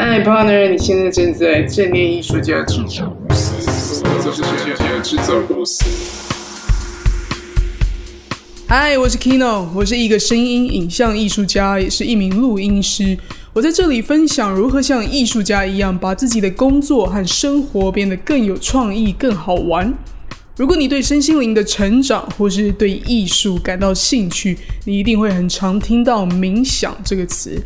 嗨，partner，你现在正在正念艺术家制造公司，这是艺术家制造公司。嗨，我是 Kino，我是一个声音影像艺术家，也是一名录音师。我在这里分享如何像艺术家一样，把自己的工作和生活变得更有创意、更好玩。如果你对身心灵的成长，或是对艺术感到兴趣，你一定会很常听到“冥想”这个词。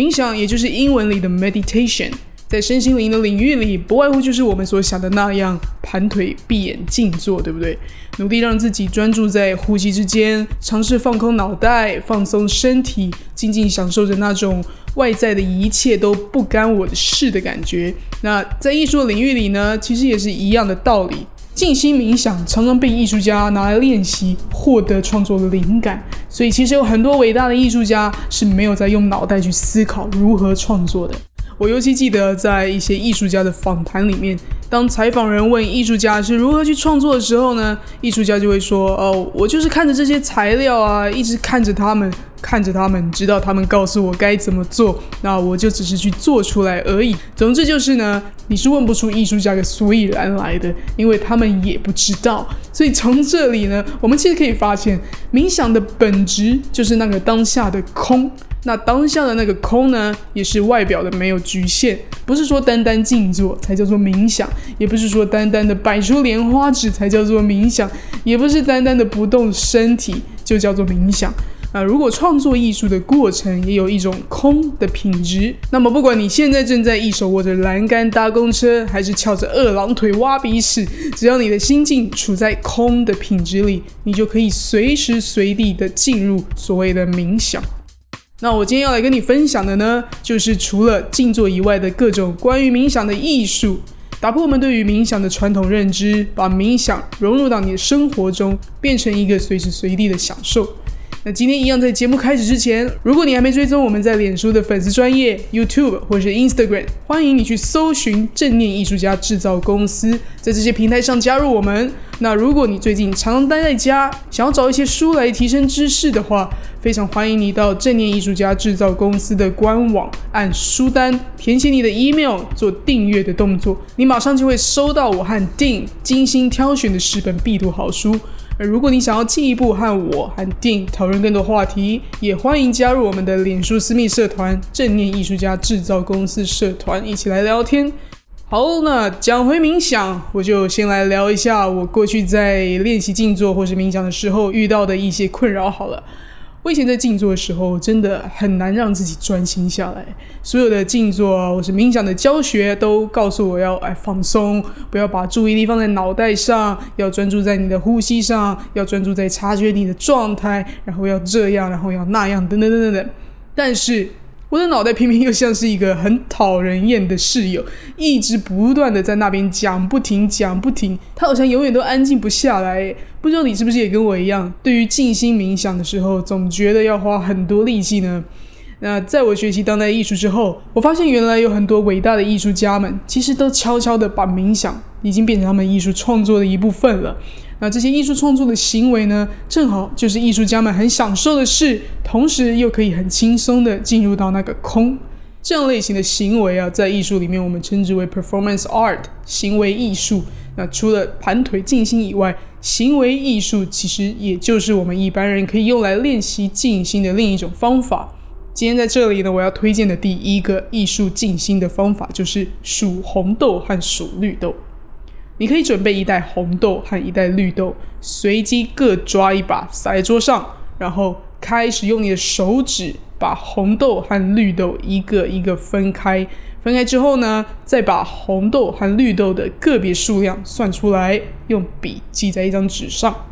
冥想也就是英文里的 meditation，在身心灵的领域里，不外乎就是我们所想的那样，盘腿、闭眼、静坐，对不对？努力让自己专注在呼吸之间，尝试放空脑袋、放松身体，静静享受着那种外在的一切都不干我的事的感觉。那在艺术领域里呢，其实也是一样的道理。静心冥想常常被艺术家拿来练习，获得创作的灵感。所以，其实有很多伟大的艺术家是没有在用脑袋去思考如何创作的。我尤其记得在一些艺术家的访谈里面，当采访人问艺术家是如何去创作的时候呢，艺术家就会说：“哦，我就是看着这些材料啊，一直看着他们。”看着他们，直到他们告诉我该怎么做，那我就只是去做出来而已。总之就是呢，你是问不出艺术家的所以然来的，因为他们也不知道。所以从这里呢，我们其实可以发现，冥想的本质就是那个当下的空。那当下的那个空呢，也是外表的没有局限，不是说单单静坐才叫做冥想，也不是说单单的摆出莲花指才叫做冥想，也不是单单的不动身体就叫做冥想。啊，如果创作艺术的过程也有一种空的品质，那么不管你现在正在一手握着栏杆搭公车，还是翘着二郎腿挖鼻屎，只要你的心境处在空的品质里，你就可以随时随地的进入所谓的冥想。那我今天要来跟你分享的呢，就是除了静坐以外的各种关于冥想的艺术，打破我们对于冥想的传统认知，把冥想融入到你的生活中，变成一个随时随地的享受。那今天一样，在节目开始之前，如果你还没追踪我们在脸书的粉丝专业、YouTube 或是 Instagram，欢迎你去搜寻正念艺术家制造公司，在这些平台上加入我们。那如果你最近常常待在家，想要找一些书来提升知识的话，非常欢迎你到正念艺术家制造公司的官网，按书单填写你的 email，做订阅的动作，你马上就会收到我和 Dean 精心挑选的十本必读好书。而如果你想要进一步和我和电讨论更多话题，也欢迎加入我们的脸书私密社团“正念艺术家制造公司社团”，一起来聊天。好，那讲回冥想，我就先来聊一下我过去在练习静坐或是冥想的时候遇到的一些困扰。好了。我以前在静坐的时候，真的很难让自己专心下来。所有的静坐啊，或是冥想的教学，都告诉我要哎放松，不要把注意力放在脑袋上，要专注在你的呼吸上，要专注在察觉你的状态，然后要这样，然后要那样，等等等等等。但是。我的脑袋偏偏又像是一个很讨人厌的室友，一直不断的在那边讲不停，讲不停。他好像永远都安静不下来。不知道你是不是也跟我一样，对于静心冥想的时候，总觉得要花很多力气呢？那在我学习当代艺术之后，我发现原来有很多伟大的艺术家们，其实都悄悄的把冥想已经变成他们艺术创作的一部分了。那这些艺术创作的行为呢，正好就是艺术家们很享受的事，同时又可以很轻松的进入到那个空。这样类型的行为啊，在艺术里面我们称之为 performance art，行为艺术。那除了盘腿静心以外，行为艺术其实也就是我们一般人可以用来练习静心的另一种方法。今天在这里呢，我要推荐的第一个艺术静心的方法就是数红豆和数绿豆。你可以准备一袋红豆和一袋绿豆，随机各抓一把撒在桌上，然后开始用你的手指把红豆和绿豆一个一个分开。分开之后呢，再把红豆和绿豆的个别数量算出来，用笔记在一张纸上。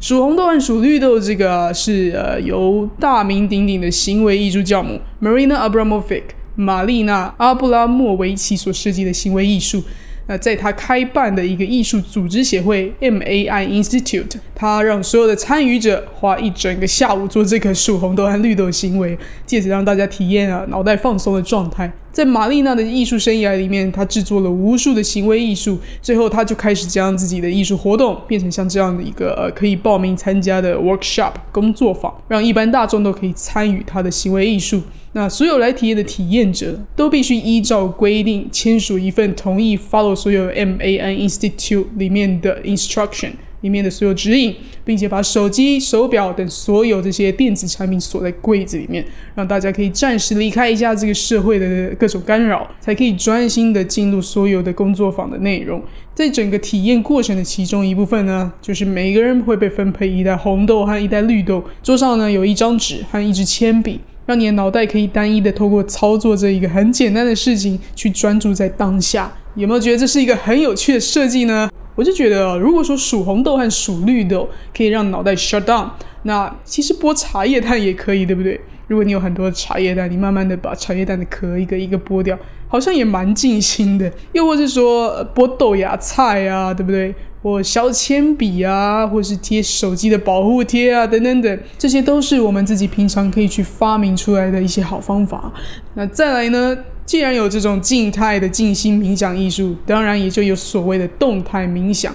数红豆和数绿豆，这个是呃由大名鼎鼎的行为艺术教母 Marina Abramovic 玛丽娜阿布拉莫维奇所设计的行为艺术。那在他开办的一个艺术组织协会 MAI Institute，他让所有的参与者花一整个下午做这个数红豆和绿豆行为，借此让大家体验啊脑袋放松的状态。在玛丽娜的艺术生涯里面，他制作了无数的行为艺术，最后他就开始将自己的艺术活动变成像这样的一个呃可以报名参加的 workshop 工作坊，让一般大众都可以参与他的行为艺术。那所有来体验的体验者都必须依照规定签署一份同意 follow 所有 MAN Institute 里面的 instruction 里面的所有指引，并且把手机、手表等所有这些电子产品锁在柜子里面，让大家可以暂时离开一下这个社会的各种干扰，才可以专心的进入所有的工作坊的内容。在整个体验过程的其中一部分呢，就是每个人会被分配一袋红豆和一袋绿豆，桌上呢有一张纸和一支铅笔。让你的脑袋可以单一的透过操作这一个很简单的事情，去专注在当下。有没有觉得这是一个很有趣的设计呢？我就觉得，如果说数红豆和数绿豆可以让脑袋 shut down，那其实剥茶叶蛋也可以，对不对？如果你有很多茶叶蛋，你慢慢的把茶叶蛋的壳一个一个剥掉，好像也蛮静心的。又或是说剥豆芽菜啊，对不对？或削铅笔啊，或是贴手机的保护贴啊，等等等，这些都是我们自己平常可以去发明出来的一些好方法。那再来呢？既然有这种静态的静心冥想艺术，当然也就有所谓的动态冥想。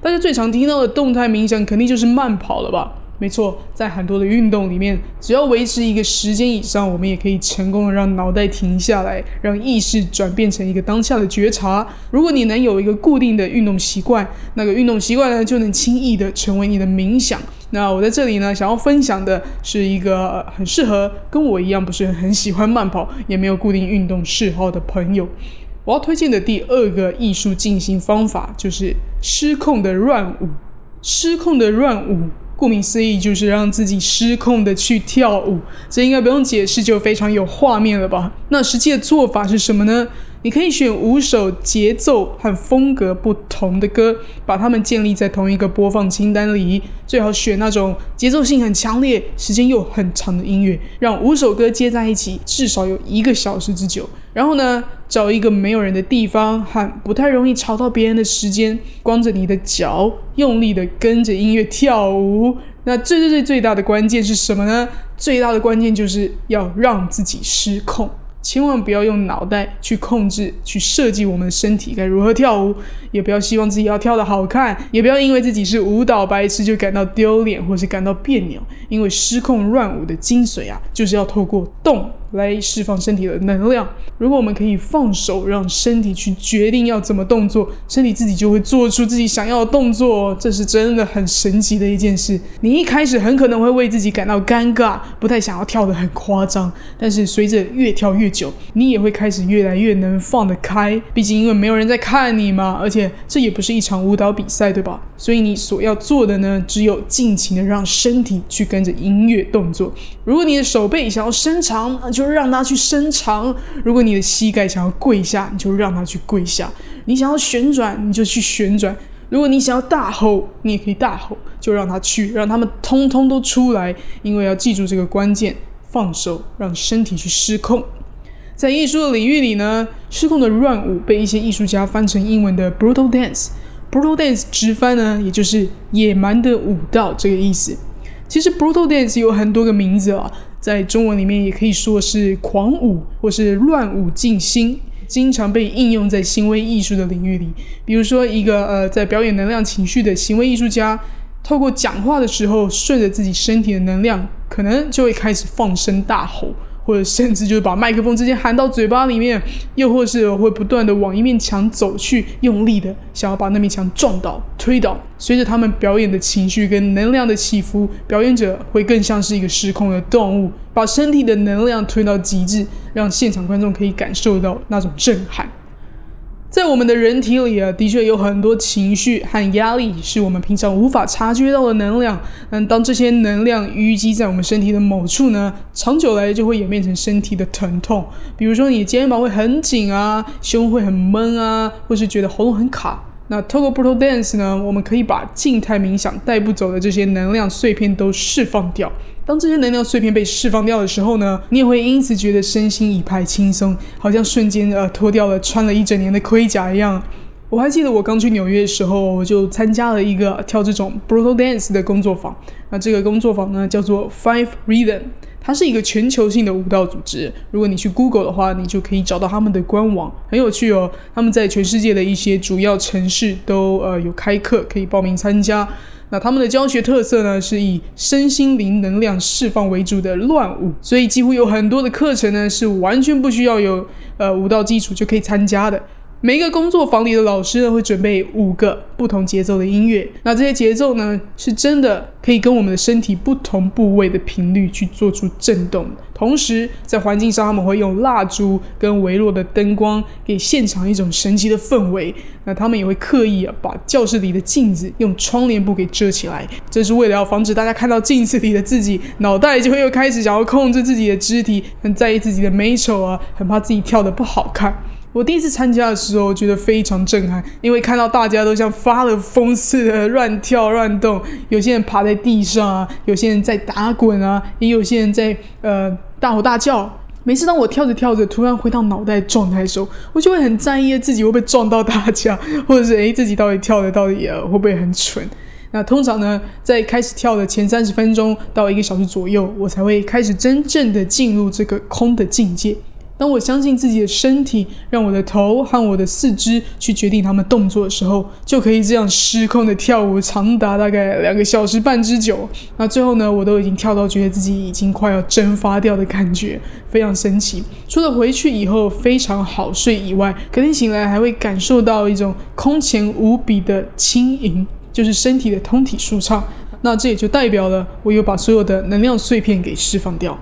大家最常听到的动态冥想，肯定就是慢跑了吧？没错，在很多的运动里面，只要维持一个时间以上，我们也可以成功的让脑袋停下来，让意识转变成一个当下的觉察。如果你能有一个固定的运动习惯，那个运动习惯呢，就能轻易的成为你的冥想。那我在这里呢，想要分享的是一个很适合跟我一样不是很喜欢慢跑，也没有固定运动嗜好的朋友。我要推荐的第二个艺术进行方法，就是失控的乱舞。失控的乱舞。顾名思义，就是让自己失控的去跳舞，这应该不用解释，就非常有画面了吧？那实际的做法是什么呢？你可以选五首节奏和风格不同的歌，把它们建立在同一个播放清单里，最好选那种节奏性很强烈、时间又很长的音乐，让五首歌接在一起，至少有一个小时之久。然后呢，找一个没有人的地方和不太容易吵到别人的时间，光着你的脚，用力的跟着音乐跳舞。那最最最最大的关键是什么呢？最大的关键就是要让自己失控。千万不要用脑袋去控制、去设计我们的身体该如何跳舞，也不要希望自己要跳得好看，也不要因为自己是舞蹈白痴就感到丢脸或是感到别扭。因为失控乱舞的精髓啊，就是要透过动。来释放身体的能量。如果我们可以放手，让身体去决定要怎么动作，身体自己就会做出自己想要的动作。这是真的很神奇的一件事。你一开始很可能会为自己感到尴尬，不太想要跳得很夸张。但是随着越跳越久，你也会开始越来越能放得开。毕竟因为没有人在看你嘛，而且这也不是一场舞蹈比赛，对吧？所以你所要做的呢，只有尽情的让身体去跟着音乐动作。如果你的手背想要伸长，那就。就让它去伸长。如果你的膝盖想要跪下，你就让它去跪下。你想要旋转，你就去旋转。如果你想要大吼，你也可以大吼，就让它去，让他们通通都出来。因为要记住这个关键：放手，让身体去失控。在艺术的领域里呢，失控的乱舞被一些艺术家翻成英文的 brutal dance。brutal dance 直翻呢，也就是野蛮的舞蹈这个意思。其实 brutal dance 有很多个名字啊。在中文里面也可以说是狂舞或是乱舞静心，经常被应用在行为艺术的领域里。比如说，一个呃在表演能量情绪的行为艺术家，透过讲话的时候，顺着自己身体的能量，可能就会开始放声大吼。或者甚至就是把麦克风直接含到嘴巴里面，又或是会不断的往一面墙走去，用力的想要把那面墙撞倒、推倒。随着他们表演的情绪跟能量的起伏，表演者会更像是一个失控的动物，把身体的能量推到极致，让现场观众可以感受到那种震撼。在我们的人体里啊，的确有很多情绪和压力，是我们平常无法察觉到的能量。但当这些能量淤积在我们身体的某处呢，长久来就会演变成身体的疼痛。比如说，你肩膀会很紧啊，胸会很闷啊，或是觉得喉咙很卡。那透过 Brutal Dance 呢，我们可以把静态冥想带不走的这些能量碎片都释放掉。当这些能量碎片被释放掉的时候呢，你也会因此觉得身心一派轻松，好像瞬间呃脱掉了穿了一整年的盔甲一样。我还记得我刚去纽约的时候，我就参加了一个跳这种 brutal dance 的工作坊。那这个工作坊呢叫做 Five Rhythm，它是一个全球性的舞蹈组织。如果你去 Google 的话，你就可以找到他们的官网，很有趣哦。他们在全世界的一些主要城市都呃有开课，可以报名参加。那他们的教学特色呢，是以身心灵能量释放为主的乱舞，所以几乎有很多的课程呢，是完全不需要有呃舞蹈基础就可以参加的。每一个工作坊里的老师呢，会准备五个不同节奏的音乐。那这些节奏呢，是真的可以跟我们的身体不同部位的频率去做出震动。同时，在环境上，他们会用蜡烛跟微弱的灯光，给现场一种神奇的氛围。那他们也会刻意啊，把教室里的镜子用窗帘布给遮起来，这是为了要防止大家看到镜子里的自己，脑袋就会又开始想要控制自己的肢体，很在意自己的美丑啊，很怕自己跳的不好看。我第一次参加的时候，觉得非常震撼，因为看到大家都像发了疯似的乱跳乱动，有些人趴在地上啊，有些人在打滚啊，也有些人在呃大吼大叫。每次当我跳着跳着，突然回到脑袋状态的时候，我就会很在意自己会不会撞到大家，或者是诶自己到底跳的到底呃会不会很蠢？那通常呢，在开始跳的前三十分钟到一个小时左右，我才会开始真正的进入这个空的境界。当我相信自己的身体，让我的头和我的四肢去决定他们动作的时候，就可以这样失控的跳舞，长达大概两个小时半之久。那最后呢，我都已经跳到觉得自己已经快要蒸发掉的感觉，非常神奇。除了回去以后非常好睡以外，隔天醒来还会感受到一种空前无比的轻盈，就是身体的通体舒畅。那这也就代表了我有把所有的能量碎片给释放掉。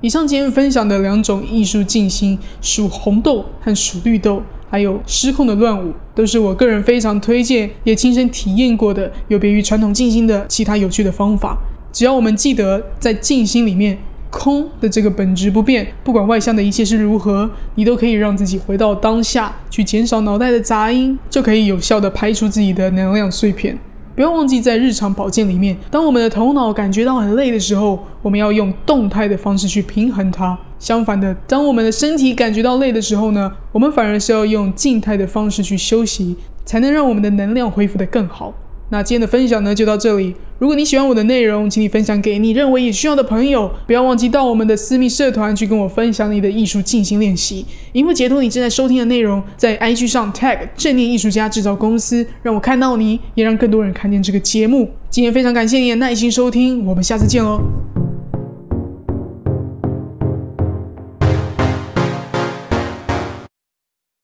以上今天分享的两种艺术静心，数红豆和数绿豆，还有失控的乱舞，都是我个人非常推荐，也亲身体验过的，有别于传统静心的其他有趣的方法。只要我们记得在静心里面，空的这个本质不变，不管外向的一切是如何，你都可以让自己回到当下，去减少脑袋的杂音，就可以有效的排除自己的能量碎片。不要忘记，在日常保健里面，当我们的头脑感觉到很累的时候，我们要用动态的方式去平衡它。相反的，当我们的身体感觉到累的时候呢，我们反而是要用静态的方式去休息，才能让我们的能量恢复得更好。那今天的分享呢，就到这里。如果你喜欢我的内容，请你分享给你认为也需要的朋友。不要忘记到我们的私密社团去跟我分享你的艺术进行练习。荧幕截图你正在收听的内容，在 IG 上 tag 正念艺术家制造公司，让我看到你，也让更多人看见这个节目。今天非常感谢你的耐心收听，我们下次见哦。